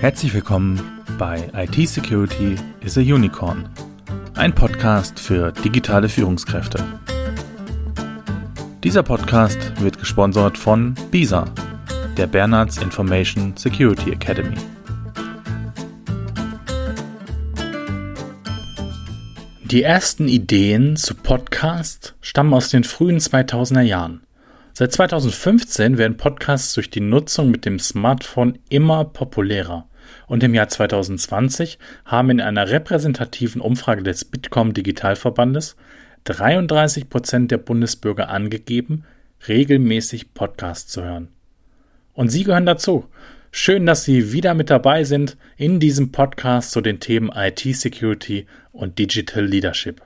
Herzlich willkommen bei IT Security is a Unicorn, ein Podcast für digitale Führungskräfte. Dieser Podcast wird gesponsert von BISA, der Bernards Information Security Academy. Die ersten Ideen zu Podcast stammen aus den frühen 2000er Jahren. Seit 2015 werden Podcasts durch die Nutzung mit dem Smartphone immer populärer. Und im Jahr 2020 haben in einer repräsentativen Umfrage des Bitkom Digitalverbandes 33 Prozent der Bundesbürger angegeben, regelmäßig Podcasts zu hören. Und Sie gehören dazu. Schön, dass Sie wieder mit dabei sind in diesem Podcast zu den Themen IT-Security und Digital Leadership.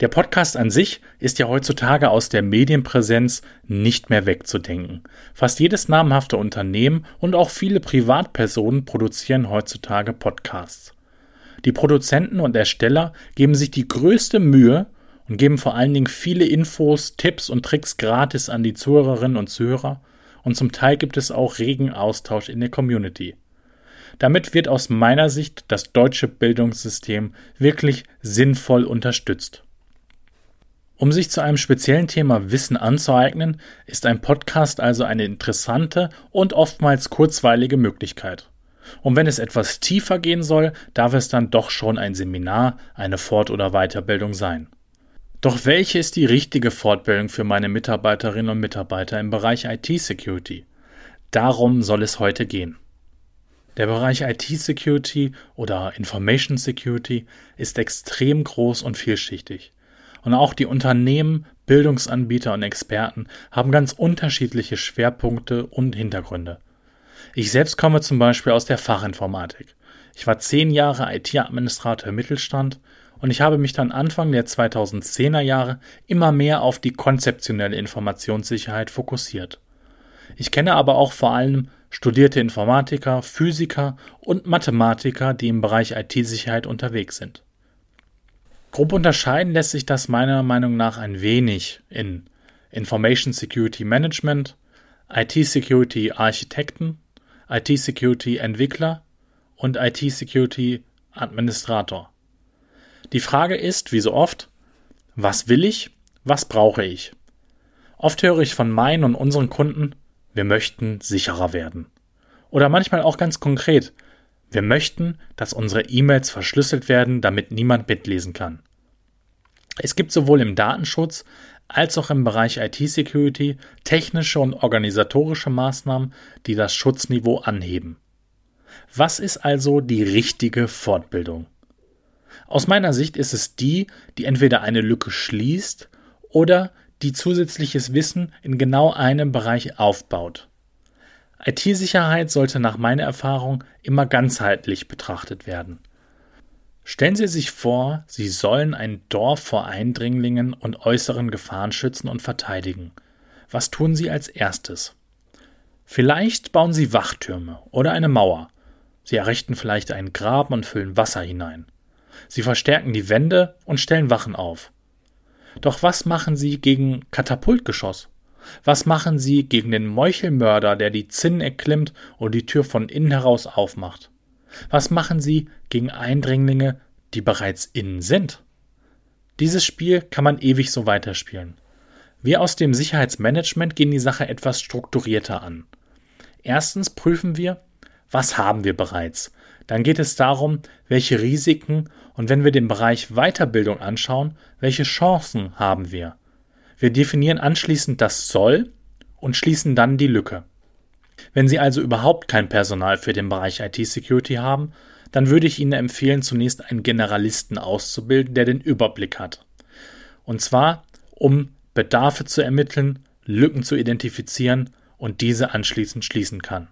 Der Podcast an sich ist ja heutzutage aus der Medienpräsenz nicht mehr wegzudenken. Fast jedes namhafte Unternehmen und auch viele Privatpersonen produzieren heutzutage Podcasts. Die Produzenten und Ersteller geben sich die größte Mühe und geben vor allen Dingen viele Infos, Tipps und Tricks gratis an die Zuhörerinnen und Zuhörer und zum Teil gibt es auch regen Austausch in der Community. Damit wird aus meiner Sicht das deutsche Bildungssystem wirklich sinnvoll unterstützt. Um sich zu einem speziellen Thema Wissen anzueignen, ist ein Podcast also eine interessante und oftmals kurzweilige Möglichkeit. Und wenn es etwas tiefer gehen soll, darf es dann doch schon ein Seminar, eine Fort- oder Weiterbildung sein. Doch welche ist die richtige Fortbildung für meine Mitarbeiterinnen und Mitarbeiter im Bereich IT-Security? Darum soll es heute gehen. Der Bereich IT-Security oder Information Security ist extrem groß und vielschichtig. Und auch die Unternehmen, Bildungsanbieter und Experten haben ganz unterschiedliche Schwerpunkte und Hintergründe. Ich selbst komme zum Beispiel aus der Fachinformatik. Ich war zehn Jahre IT-Administrator im Mittelstand und ich habe mich dann Anfang der 2010er Jahre immer mehr auf die konzeptionelle Informationssicherheit fokussiert. Ich kenne aber auch vor allem studierte Informatiker, Physiker und Mathematiker, die im Bereich IT-Sicherheit unterwegs sind. Grob unterscheiden lässt sich das meiner Meinung nach ein wenig in Information Security Management, IT Security Architekten, IT Security Entwickler und IT Security Administrator. Die Frage ist, wie so oft, was will ich, was brauche ich? Oft höre ich von meinen und unseren Kunden, wir möchten sicherer werden. Oder manchmal auch ganz konkret, wir möchten, dass unsere E-Mails verschlüsselt werden, damit niemand mitlesen kann. Es gibt sowohl im Datenschutz als auch im Bereich IT-Security technische und organisatorische Maßnahmen, die das Schutzniveau anheben. Was ist also die richtige Fortbildung? Aus meiner Sicht ist es die, die entweder eine Lücke schließt oder die zusätzliches Wissen in genau einem Bereich aufbaut. IT-Sicherheit sollte nach meiner Erfahrung immer ganzheitlich betrachtet werden. Stellen Sie sich vor, Sie sollen ein Dorf vor Eindringlingen und äußeren Gefahren schützen und verteidigen. Was tun Sie als erstes? Vielleicht bauen Sie Wachtürme oder eine Mauer. Sie errichten vielleicht einen Graben und füllen Wasser hinein. Sie verstärken die Wände und stellen Wachen auf. Doch was machen Sie gegen Katapultgeschoss? Was machen Sie gegen den Meuchelmörder, der die Zinnen erklimmt und die Tür von innen heraus aufmacht? Was machen Sie gegen Eindringlinge, die bereits innen sind? Dieses Spiel kann man ewig so weiterspielen. Wir aus dem Sicherheitsmanagement gehen die Sache etwas strukturierter an. Erstens prüfen wir, was haben wir bereits? Dann geht es darum, welche Risiken und wenn wir den Bereich Weiterbildung anschauen, welche Chancen haben wir? Wir definieren anschließend das Soll und schließen dann die Lücke. Wenn Sie also überhaupt kein Personal für den Bereich IT-Security haben, dann würde ich Ihnen empfehlen, zunächst einen Generalisten auszubilden, der den Überblick hat. Und zwar, um Bedarfe zu ermitteln, Lücken zu identifizieren und diese anschließend schließen kann.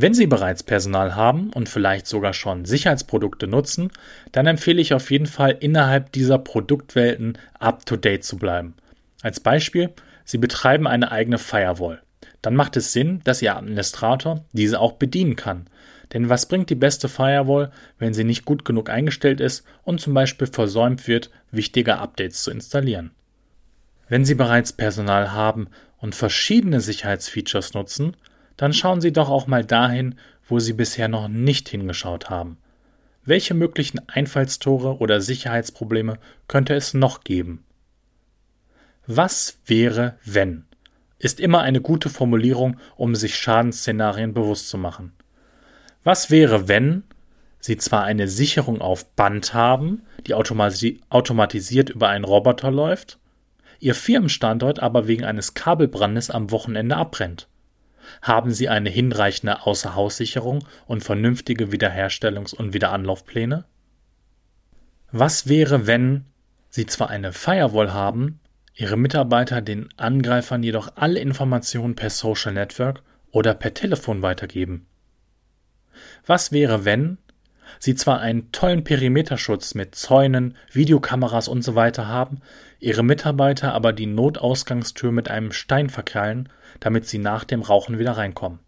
Wenn Sie bereits Personal haben und vielleicht sogar schon Sicherheitsprodukte nutzen, dann empfehle ich auf jeden Fall innerhalb dieser Produktwelten up-to-date zu bleiben. Als Beispiel, Sie betreiben eine eigene Firewall dann macht es Sinn, dass Ihr Administrator diese auch bedienen kann. Denn was bringt die beste Firewall, wenn sie nicht gut genug eingestellt ist und zum Beispiel versäumt wird, wichtige Updates zu installieren? Wenn Sie bereits Personal haben und verschiedene Sicherheitsfeatures nutzen, dann schauen Sie doch auch mal dahin, wo Sie bisher noch nicht hingeschaut haben? Welche möglichen Einfallstore oder Sicherheitsprobleme könnte es noch geben? Was wäre, wenn? Ist immer eine gute Formulierung, um sich Schadensszenarien bewusst zu machen. Was wäre, wenn Sie zwar eine Sicherung auf Band haben, die automatisiert über einen Roboter läuft, Ihr Firmenstandort aber wegen eines Kabelbrandes am Wochenende abbrennt? Haben Sie eine hinreichende Außerhaussicherung und vernünftige Wiederherstellungs- und Wiederanlaufpläne? Was wäre, wenn Sie zwar eine Firewall haben, Ihre Mitarbeiter den Angreifern jedoch alle Informationen per Social Network oder per Telefon weitergeben? Was wäre, wenn Sie zwar einen tollen Perimeterschutz mit Zäunen, Videokameras usw. So haben, Ihre Mitarbeiter aber die Notausgangstür mit einem Stein verkeilen, damit sie nach dem Rauchen wieder reinkommen.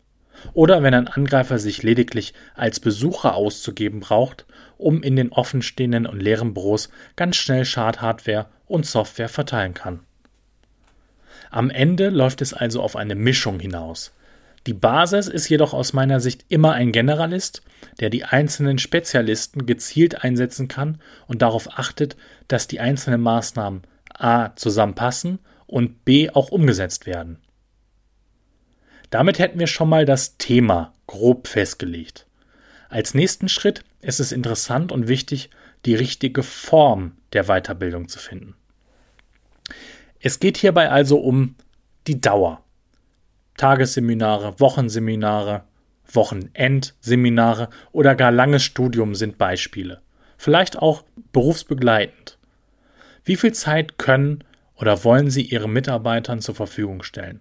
Oder wenn ein Angreifer sich lediglich als Besucher auszugeben braucht, um in den offenstehenden und leeren Büros ganz schnell Schadhardware und Software verteilen kann. Am Ende läuft es also auf eine Mischung hinaus. Die Basis ist jedoch aus meiner Sicht immer ein Generalist, der die einzelnen Spezialisten gezielt einsetzen kann und darauf achtet, dass die einzelnen Maßnahmen a. zusammenpassen und b. auch umgesetzt werden. Damit hätten wir schon mal das Thema grob festgelegt. Als nächsten Schritt ist es interessant und wichtig, die richtige Form der Weiterbildung zu finden. Es geht hierbei also um die Dauer. Tagesseminare, Wochenseminare, Wochenendseminare oder gar langes Studium sind Beispiele. Vielleicht auch berufsbegleitend. Wie viel Zeit können oder wollen Sie Ihren Mitarbeitern zur Verfügung stellen?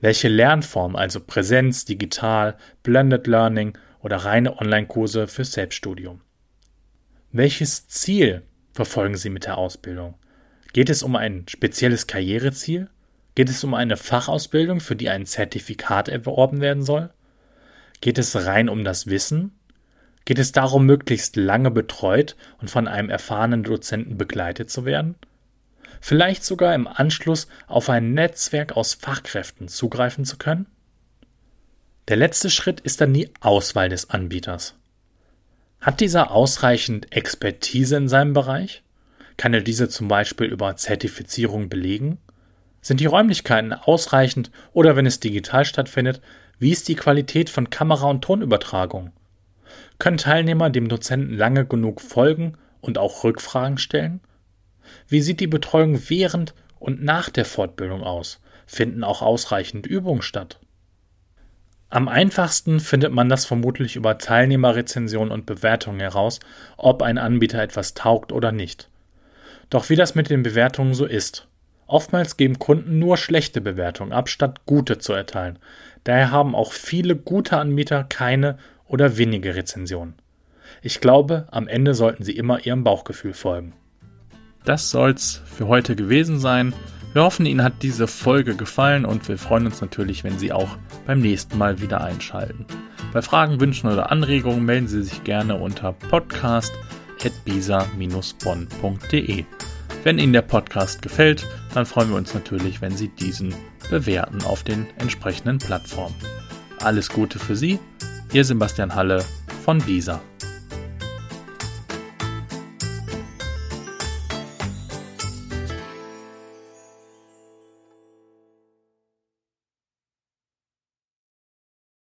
Welche Lernform, also Präsenz, digital, Blended Learning oder reine Online-Kurse für Selbststudium? Welches Ziel verfolgen Sie mit der Ausbildung? Geht es um ein spezielles Karriereziel? Geht es um eine Fachausbildung, für die ein Zertifikat erworben werden soll? Geht es rein um das Wissen? Geht es darum, möglichst lange betreut und von einem erfahrenen Dozenten begleitet zu werden? Vielleicht sogar im Anschluss auf ein Netzwerk aus Fachkräften zugreifen zu können? Der letzte Schritt ist dann die Auswahl des Anbieters. Hat dieser ausreichend Expertise in seinem Bereich? Kann er diese zum Beispiel über Zertifizierung belegen? Sind die Räumlichkeiten ausreichend oder wenn es digital stattfindet, wie ist die Qualität von Kamera- und Tonübertragung? Können Teilnehmer dem Dozenten lange genug folgen und auch Rückfragen stellen? Wie sieht die Betreuung während und nach der Fortbildung aus? Finden auch ausreichend Übungen statt? Am einfachsten findet man das vermutlich über Teilnehmerrezensionen und Bewertungen heraus, ob ein Anbieter etwas taugt oder nicht. Doch wie das mit den Bewertungen so ist, Oftmals geben Kunden nur schlechte Bewertungen ab, statt gute zu erteilen. Daher haben auch viele gute Anbieter keine oder wenige Rezensionen. Ich glaube, am Ende sollten Sie immer Ihrem Bauchgefühl folgen. Das soll's für heute gewesen sein. Wir hoffen, Ihnen hat diese Folge gefallen und wir freuen uns natürlich, wenn Sie auch beim nächsten Mal wieder einschalten. Bei Fragen, Wünschen oder Anregungen melden Sie sich gerne unter podcast.bisa-bonn.de. Wenn Ihnen der Podcast gefällt, dann freuen wir uns natürlich, wenn Sie diesen bewerten auf den entsprechenden Plattformen. Alles Gute für Sie, Ihr Sebastian Halle von Bisa.